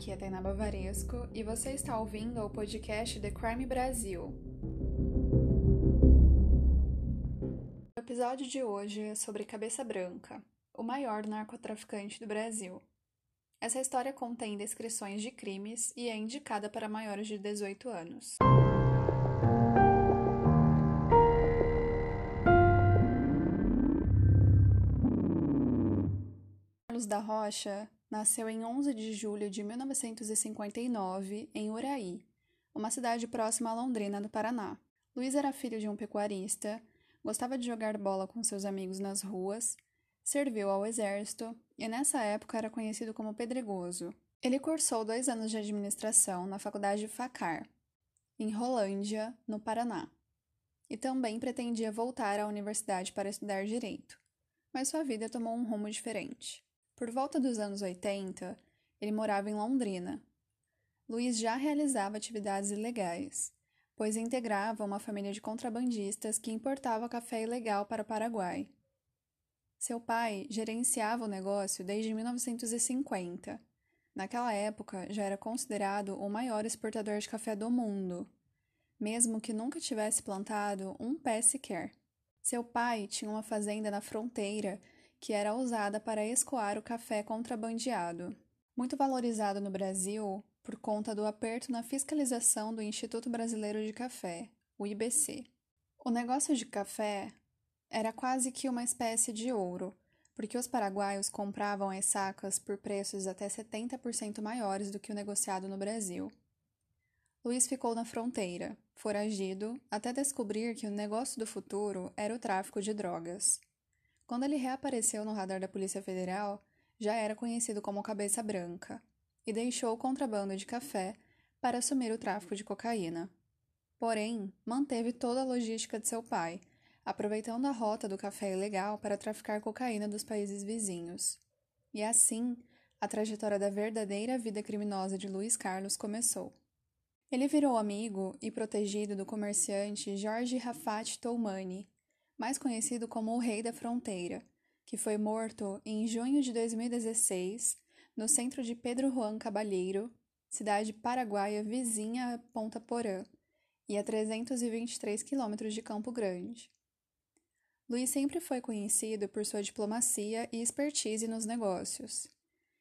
aqui é Tainá Bavaresco e você está ouvindo o podcast The Crime Brasil. O episódio de hoje é sobre Cabeça Branca, o maior narcotraficante do Brasil. Essa história contém descrições de crimes e é indicada para maiores de 18 anos. Carlos da Rocha nasceu em 11 de julho de 1959 em Uraí, uma cidade próxima a Londrina, no Paraná. Luiz era filho de um pecuarista, gostava de jogar bola com seus amigos nas ruas, serviu ao exército e nessa época era conhecido como pedregoso. Ele cursou dois anos de administração na Faculdade Facar, em Rolândia, no Paraná, e também pretendia voltar à universidade para estudar direito, mas sua vida tomou um rumo diferente. Por volta dos anos 80, ele morava em Londrina. Luiz já realizava atividades ilegais, pois integrava uma família de contrabandistas que importava café ilegal para o Paraguai. Seu pai gerenciava o negócio desde 1950. Naquela época, já era considerado o maior exportador de café do mundo, mesmo que nunca tivesse plantado um pé sequer. Seu pai tinha uma fazenda na fronteira que era usada para escoar o café contrabandeado. Muito valorizado no Brasil por conta do aperto na fiscalização do Instituto Brasileiro de Café, o IBC. O negócio de café era quase que uma espécie de ouro, porque os paraguaios compravam as sacas por preços até 70% maiores do que o negociado no Brasil. Luiz ficou na fronteira, foragido, até descobrir que o negócio do futuro era o tráfico de drogas. Quando ele reapareceu no radar da Polícia Federal, já era conhecido como Cabeça Branca e deixou o contrabando de café para assumir o tráfico de cocaína. Porém, manteve toda a logística de seu pai, aproveitando a rota do café ilegal para traficar cocaína dos países vizinhos. E assim, a trajetória da verdadeira vida criminosa de Luiz Carlos começou. Ele virou amigo e protegido do comerciante Jorge Rafat Toumani, mais conhecido como o Rei da Fronteira, que foi morto em junho de 2016 no centro de Pedro Juan Cabalheiro, cidade paraguaia vizinha a Ponta Porã, e a 323 quilômetros de Campo Grande. Luiz sempre foi conhecido por sua diplomacia e expertise nos negócios.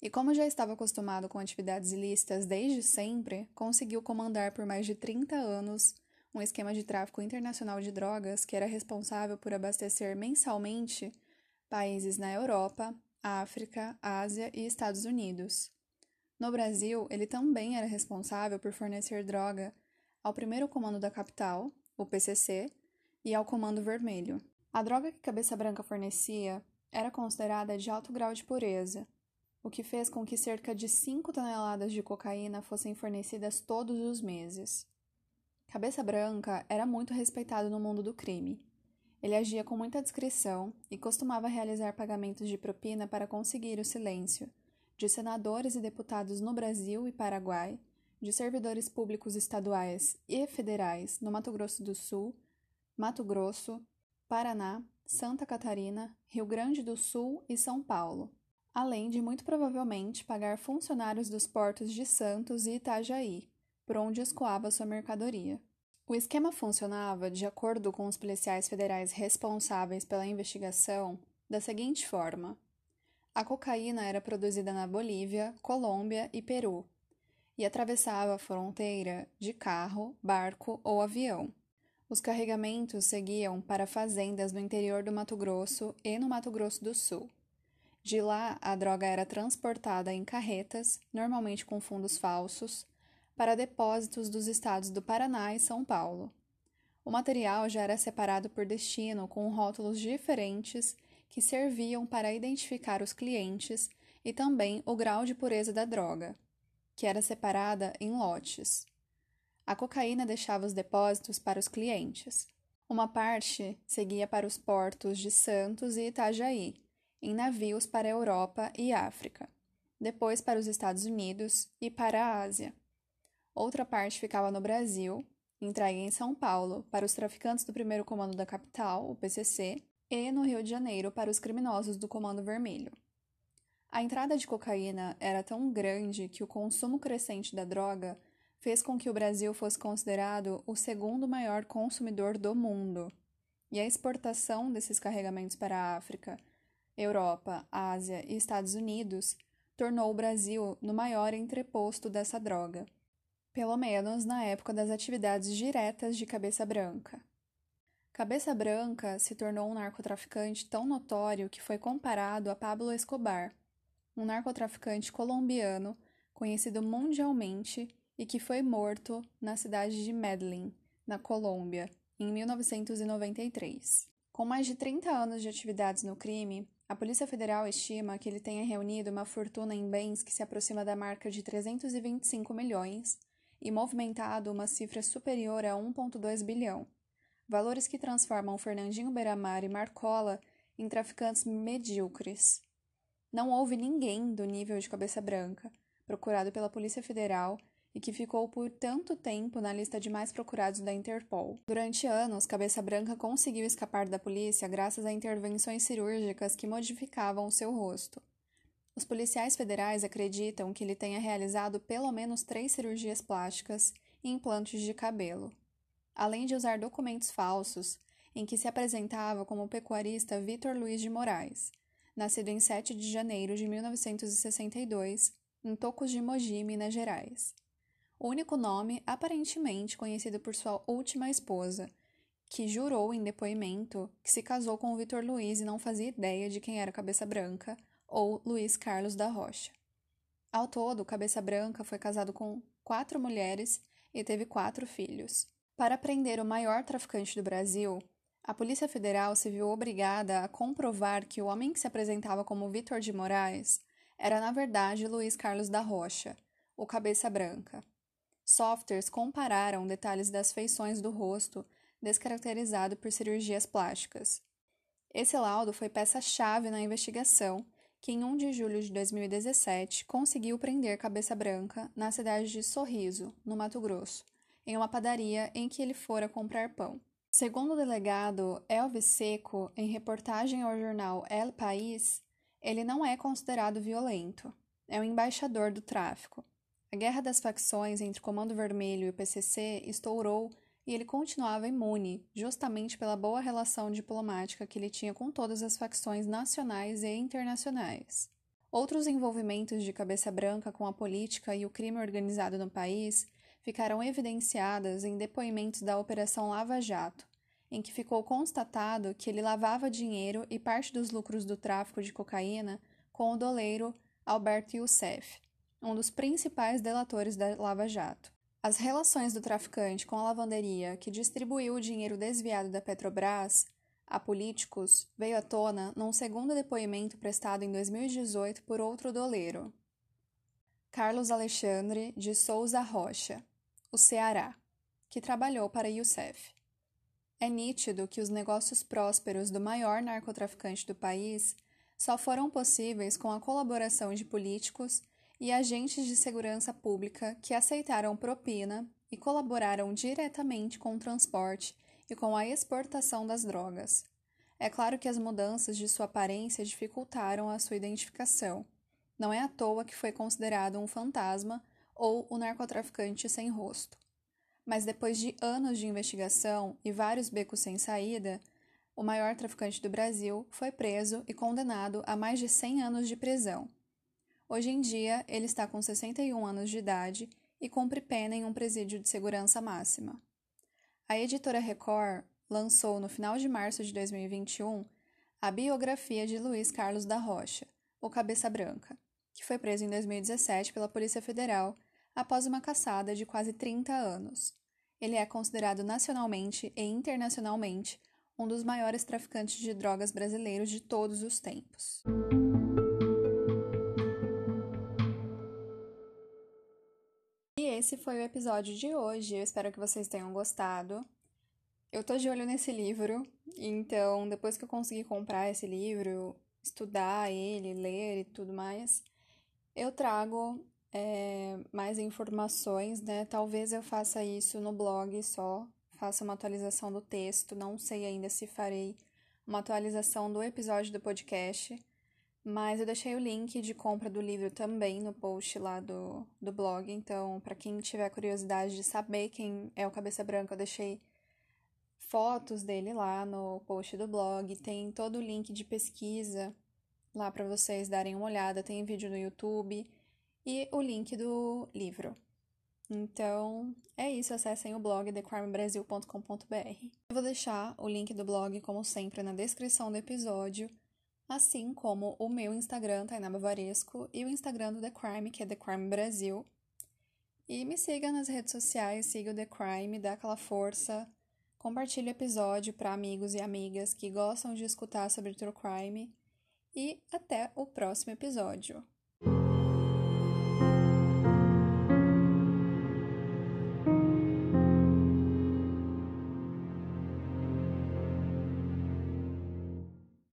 E como já estava acostumado com atividades ilícitas desde sempre, conseguiu comandar por mais de 30 anos um esquema de tráfico internacional de drogas que era responsável por abastecer mensalmente países na Europa, África, Ásia e Estados Unidos. No Brasil, ele também era responsável por fornecer droga ao primeiro comando da capital, o PCC, e ao Comando Vermelho. A droga que Cabeça Branca fornecia era considerada de alto grau de pureza, o que fez com que cerca de 5 toneladas de cocaína fossem fornecidas todos os meses. Cabeça Branca era muito respeitado no mundo do crime. Ele agia com muita discrição e costumava realizar pagamentos de propina para conseguir o silêncio de senadores e deputados no Brasil e Paraguai, de servidores públicos estaduais e federais no Mato Grosso do Sul, Mato Grosso, Paraná, Santa Catarina, Rio Grande do Sul e São Paulo, além de muito provavelmente pagar funcionários dos portos de Santos e Itajaí, por onde escoava sua mercadoria. O esquema funcionava, de acordo com os policiais federais responsáveis pela investigação, da seguinte forma: a cocaína era produzida na Bolívia, Colômbia e Peru e atravessava a fronteira de carro, barco ou avião. Os carregamentos seguiam para fazendas no interior do Mato Grosso e no Mato Grosso do Sul. De lá, a droga era transportada em carretas, normalmente com fundos falsos, para depósitos dos estados do Paraná e São Paulo. O material já era separado por destino com rótulos diferentes que serviam para identificar os clientes e também o grau de pureza da droga, que era separada em lotes. A cocaína deixava os depósitos para os clientes. Uma parte seguia para os portos de Santos e Itajaí, em navios para a Europa e África, depois para os Estados Unidos e para a Ásia. Outra parte ficava no Brasil, entregue em São Paulo para os traficantes do primeiro comando da capital, o PCC, e no Rio de Janeiro para os criminosos do Comando Vermelho. A entrada de cocaína era tão grande que o consumo crescente da droga fez com que o Brasil fosse considerado o segundo maior consumidor do mundo. E a exportação desses carregamentos para a África, Europa, Ásia e Estados Unidos tornou o Brasil no maior entreposto dessa droga, pelo menos na época das atividades diretas de Cabeça Branca. Cabeça Branca se tornou um narcotraficante tão notório que foi comparado a Pablo Escobar, um narcotraficante colombiano conhecido mundialmente e que foi morto na cidade de Medellín, na Colômbia, em 1993. Com mais de 30 anos de atividades no crime, a Polícia Federal estima que ele tenha reunido uma fortuna em bens que se aproxima da marca de 325 milhões e movimentado uma cifra superior a 1,2 bilhão, valores que transformam Fernandinho Beiramar e Marcola em traficantes medíocres. Não houve ninguém do nível de cabeça branca, procurado pela Polícia Federal e que ficou por tanto tempo na lista de mais procurados da Interpol. Durante anos, Cabeça Branca conseguiu escapar da polícia graças a intervenções cirúrgicas que modificavam o seu rosto. Os policiais federais acreditam que ele tenha realizado pelo menos três cirurgias plásticas e implantes de cabelo, além de usar documentos falsos em que se apresentava como o pecuarista Vitor Luiz de Moraes, nascido em 7 de janeiro de 1962, em Tocos de Mogi, Minas Gerais. O único nome aparentemente conhecido por sua última esposa, que jurou em depoimento que se casou com o Vitor Luiz e não fazia ideia de quem era Cabeça Branca ou Luiz Carlos da Rocha. Ao todo, Cabeça Branca foi casado com quatro mulheres e teve quatro filhos. Para prender o maior traficante do Brasil, a Polícia Federal se viu obrigada a comprovar que o homem que se apresentava como Vitor de Moraes era, na verdade, Luiz Carlos da Rocha, o Cabeça Branca. Softwares compararam detalhes das feições do rosto descaracterizado por cirurgias plásticas. Esse laudo foi peça-chave na investigação que, em 1 de julho de 2017, conseguiu prender Cabeça Branca na cidade de Sorriso, no Mato Grosso, em uma padaria em que ele fora comprar pão. Segundo o delegado Elvis Seco, em reportagem ao jornal El País, ele não é considerado violento. É o embaixador do tráfico. A guerra das facções entre Comando Vermelho e o PCC estourou e ele continuava imune, justamente pela boa relação diplomática que ele tinha com todas as facções nacionais e internacionais. Outros envolvimentos de cabeça branca com a política e o crime organizado no país ficaram evidenciadas em depoimentos da Operação Lava Jato, em que ficou constatado que ele lavava dinheiro e parte dos lucros do tráfico de cocaína com o doleiro Alberto Youssef, um dos principais delatores da Lava Jato. As relações do traficante com a lavanderia que distribuiu o dinheiro desviado da Petrobras a políticos veio à tona num segundo depoimento prestado em 2018 por outro doleiro, Carlos Alexandre de Souza Rocha, o Ceará, que trabalhou para Youssef. É nítido que os negócios prósperos do maior narcotraficante do país só foram possíveis com a colaboração de políticos e agentes de segurança pública que aceitaram propina e colaboraram diretamente com o transporte e com a exportação das drogas. É claro que as mudanças de sua aparência dificultaram a sua identificação. Não é à toa que foi considerado um fantasma ou o narcotraficante sem rosto. Mas depois de anos de investigação e vários becos sem saída, o maior traficante do Brasil foi preso e condenado a mais de 100 anos de prisão Hoje em dia, ele está com 61 anos de idade e cumpre pena em um presídio de segurança máxima. A editora Record lançou no final de março de 2021 a biografia de Luiz Carlos da Rocha, o Cabeça Branca, que foi preso em 2017 pela Polícia Federal após uma caçada de quase 30 anos. Ele é considerado nacionalmente e internacionalmente um dos maiores traficantes de drogas brasileiros de todos os tempos. Esse foi o episódio de hoje. Eu espero que vocês tenham gostado. Eu tô de olho nesse livro, então depois que eu conseguir comprar esse livro, estudar ele, ler e tudo mais, eu trago é, mais informações, né? Talvez eu faça isso no blog só, faça uma atualização do texto. Não sei ainda se farei uma atualização do episódio do podcast, Mas eu deixei o link de compra do livro também no post lá do, do blog. Então, para quem tiver curiosidade de saber quem é o Cabeça Branca, eu deixei fotos dele lá no post do blog. Tem todo o link de pesquisa lá para vocês darem uma olhada. Tem vídeo no YouTube e o link do livro. Então, é isso. Acessem o blog thecrimebrasil.com.br. Eu vou deixar o link do blog, como sempre, na descrição do episódio, assim como o meu Instagram, Tainá Bavaresco, e o Instagram do The Crime, que é The Crime Brasil. E me siga nas redes sociais, siga o The Crime, dá aquela força, compartilhe o episódio para amigos e amigas que gostam de escutar sobre true crime. E até o próximo episódio.